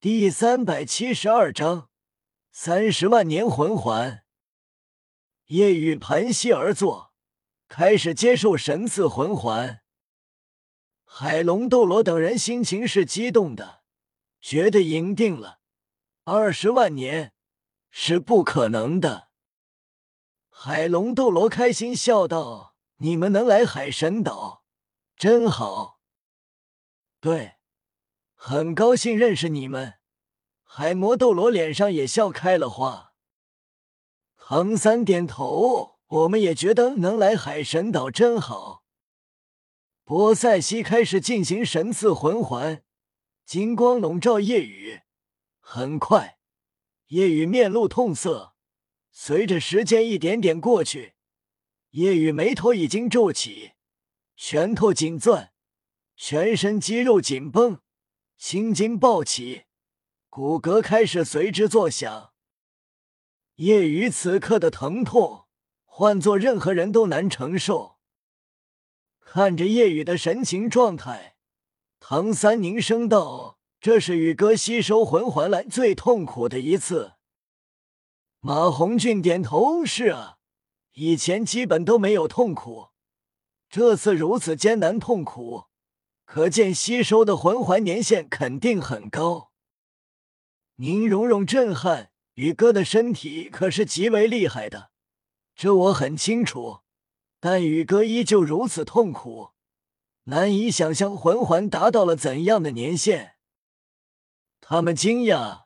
第三百七十二章三十万年魂环。夜雨盘膝而坐，开始接受神赐魂环。海龙、斗罗等人心情是激动的，觉得赢定了。二十万年是不可能的。海龙、斗罗开心笑道：“你们能来海神岛，真好。”对。很高兴认识你们，海魔斗罗脸上也笑开了花。唐三点头，我们也觉得能来海神岛真好。波塞西开始进行神赐魂环，金光笼罩夜雨。很快，夜雨面露痛色。随着时间一点点过去，夜雨眉头已经皱起，拳头紧攥，全身肌肉紧绷。青筋暴起，骨骼开始随之作响。夜雨此刻的疼痛，换做任何人都难承受。看着夜雨的神情状态，唐三凝声道：“这是宇哥吸收魂环来最痛苦的一次。”马红俊点头：“是啊，以前基本都没有痛苦，这次如此艰难痛苦。”可见吸收的魂环年限肯定很高。宁荣荣震撼，宇哥的身体可是极为厉害的，这我很清楚。但宇哥依旧如此痛苦，难以想象魂环达到了怎样的年限。他们惊讶，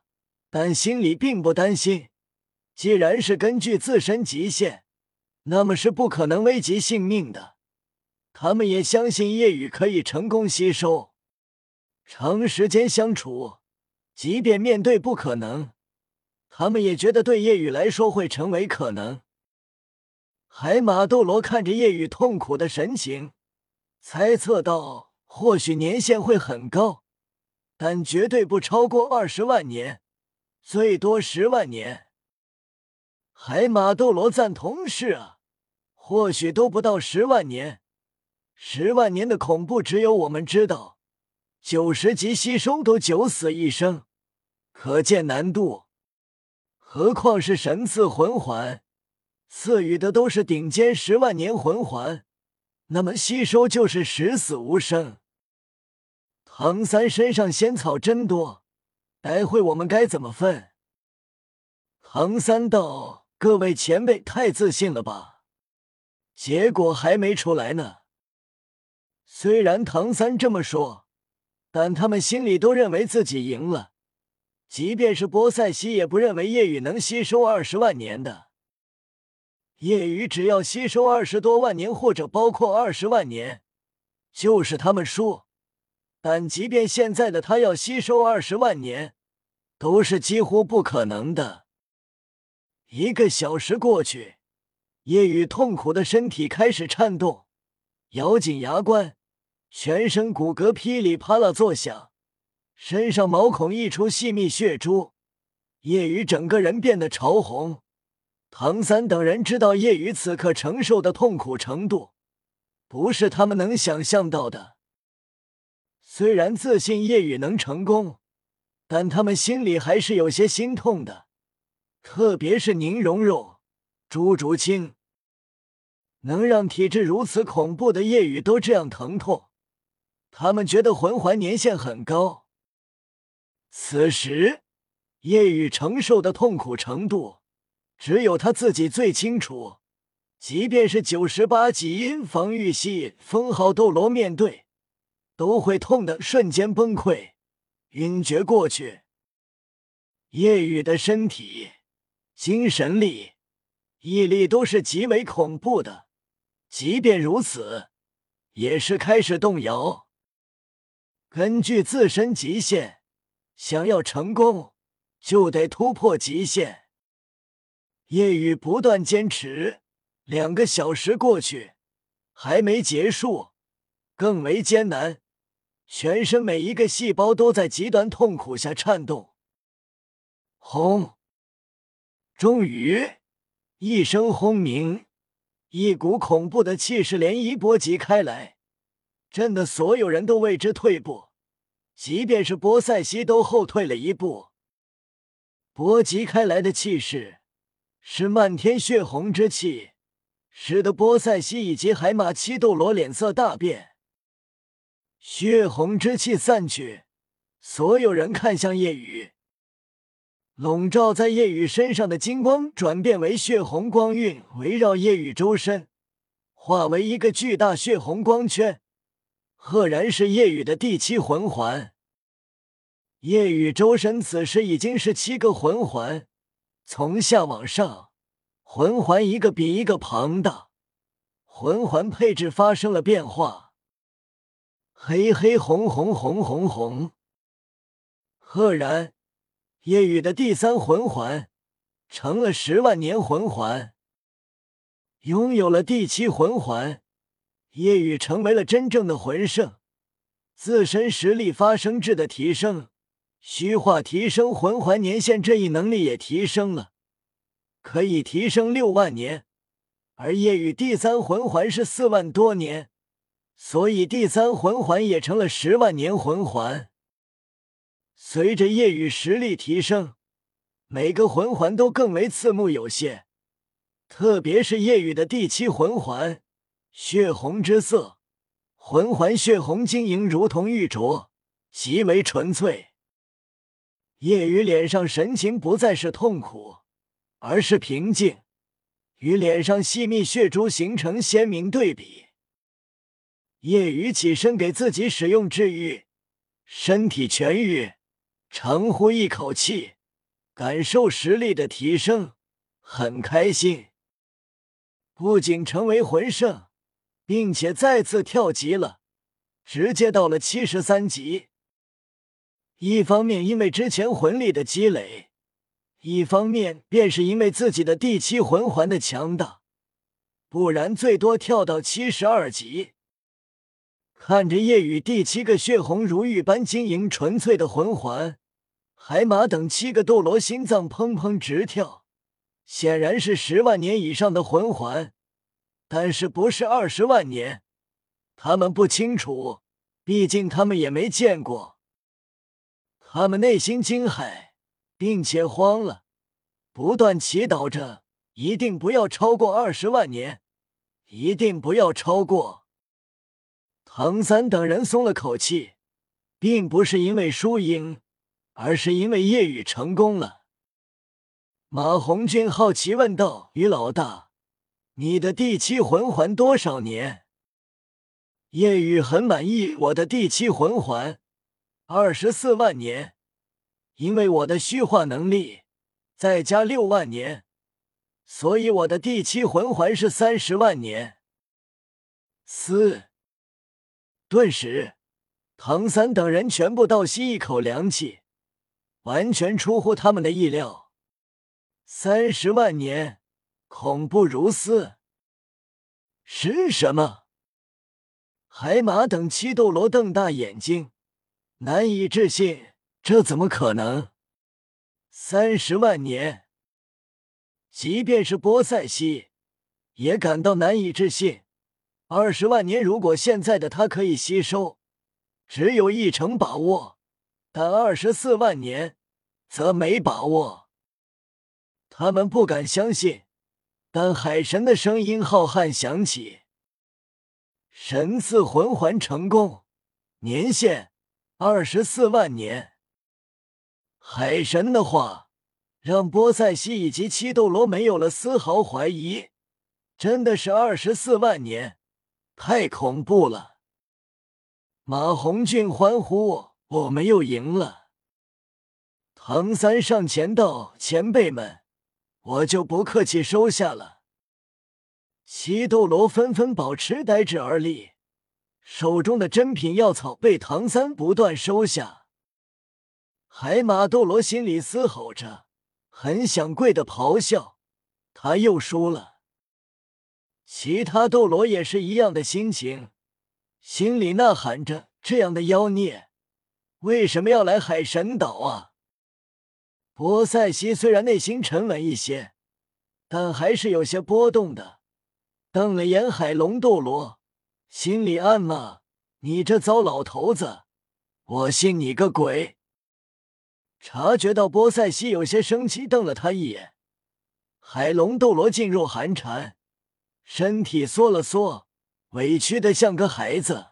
但心里并不担心。既然是根据自身极限，那么是不可能危及性命的。他们也相信夜雨可以成功吸收。长时间相处，即便面对不可能，他们也觉得对夜雨来说会成为可能。海马斗罗看着夜雨痛苦的神情，猜测到：“或许年限会很高，但绝对不超过二十万年，最多十万年。”海马斗罗赞同：“是啊，或许都不到十万年。”十万年的恐怖只有我们知道，九十级吸收都九死一生，可见难度。何况是神赐魂环，赐予的都是顶尖十万年魂环，那么吸收就是十死无生。唐三身上仙草真多，待会我们该怎么分？唐三道：“各位前辈太自信了吧？结果还没出来呢。”虽然唐三这么说，但他们心里都认为自己赢了。即便是波塞西，也不认为夜雨能吸收二十万年的。夜雨只要吸收二十多万年，或者包括二十万年，就是他们输。但即便现在的他要吸收二十万年，都是几乎不可能的。一个小时过去，夜雨痛苦的身体开始颤动，咬紧牙关。全身骨骼噼里啪啦作响，身上毛孔溢出细密血珠，叶雨整个人变得潮红。唐三等人知道叶雨此刻承受的痛苦程度，不是他们能想象到的。虽然自信叶雨能成功，但他们心里还是有些心痛的，特别是宁荣荣、朱竹清，能让体质如此恐怖的叶雨都这样疼痛。他们觉得魂环年限很高。此时，夜雨承受的痛苦程度，只有他自己最清楚。即便是九十八级防御系封号斗罗面对，都会痛的瞬间崩溃、晕厥过去。夜雨的身体、精神力、毅力都是极为恐怖的，即便如此，也是开始动摇。根据自身极限，想要成功，就得突破极限。夜雨不断坚持，两个小时过去，还没结束，更为艰难。全身每一个细胞都在极端痛苦下颤动。轰！终于，一声轰鸣，一股恐怖的气势涟漪波及开来。震得所有人都为之退步，即便是波塞西都后退了一步。波及开来的气势是漫天血红之气，使得波塞西以及海马七斗罗脸色大变。血红之气散去，所有人看向夜雨。笼罩在夜雨身上的金光转变为血红光晕，围绕夜雨周身，化为一个巨大血红光圈。赫然是夜雨的第七魂环。夜雨周身此时已经是七个魂环，从下往上，魂环一个比一个庞大，魂环配置发生了变化。黑黑红红红红红，赫然，夜雨的第三魂环成了十万年魂环，拥有了第七魂环，夜雨成为了真正的魂圣，自身实力发生质的提升，虚化提升魂环年限这一能力也提升了，可以提升六万年，而夜雨第三魂环是四万多年。所以第三魂环也成了十万年魂环。随着夜雨实力提升，每个魂环都更为刺目有限。特别是夜雨的第七魂环，血红之色，魂环血红晶莹，如同玉镯，极为纯粹。夜雨脸上神情不再是痛苦，而是平静，与脸上细密血珠形成鲜明对比。夜雨起身给自己使用治愈，身体痊愈，长呼一口气，感受实力的提升，很开心。不仅成为魂圣，并且再次跳级了，直接到了七十三级。一方面因为之前魂力的积累，一方面便是因为自己的第七魂环的强大，不然最多跳到七十二级。看着夜雨第七个血红如玉般晶莹纯粹的魂环，海马等七个斗罗心脏砰砰直跳。显然是十万年以上的魂环，但是不是二十万年，他们不清楚，毕竟他们也没见过。他们内心惊骇，并且慌了，不断祈祷着，一定不要超过二十万年，一定不要超过。唐三等人松了口气，并不是因为输赢，而是因为夜雨成功了。马红俊好奇问道：“于老大，你的第七魂环多少年？”夜雨很满意：“我的第七魂环二十四万年，因为我的虚化能力再加六万年，所以我的第七魂环是三十万年。”四。顿时，唐三等人全部倒吸一口凉气，完全出乎他们的意料。三十万年，恐怖如斯。是什么？海马等七斗罗瞪大眼睛，难以置信。这怎么可能？三十万年，即便是波塞西也感到难以置信。二十万年，如果现在的他可以吸收，只有一成把握；但二十四万年，则没把握。他们不敢相信，但海神的声音浩瀚响起：“神赐魂环成功，年限二十四万年。”海神的话让波塞西以及七斗罗没有了丝毫怀疑，真的是二十四万年。太恐怖了！马红俊欢呼：“我们又赢了！”唐三上前道：“前辈们，我就不客气收下了。”七斗罗纷纷保持呆滞而立，手中的珍品药草被唐三不断收下。海马斗罗心里嘶吼着，很想跪的咆哮：“他又输了！”其他斗罗也是一样的心情，心里呐喊着：“这样的妖孽，为什么要来海神岛啊？”波塞西虽然内心沉稳一些，但还是有些波动的，瞪了眼海龙斗罗，心里暗骂：“你这糟老头子，我信你个鬼！察觉到波塞西有些生气，瞪了他一眼。海龙斗罗噤若寒蝉，身体缩了缩，委屈的像个孩子。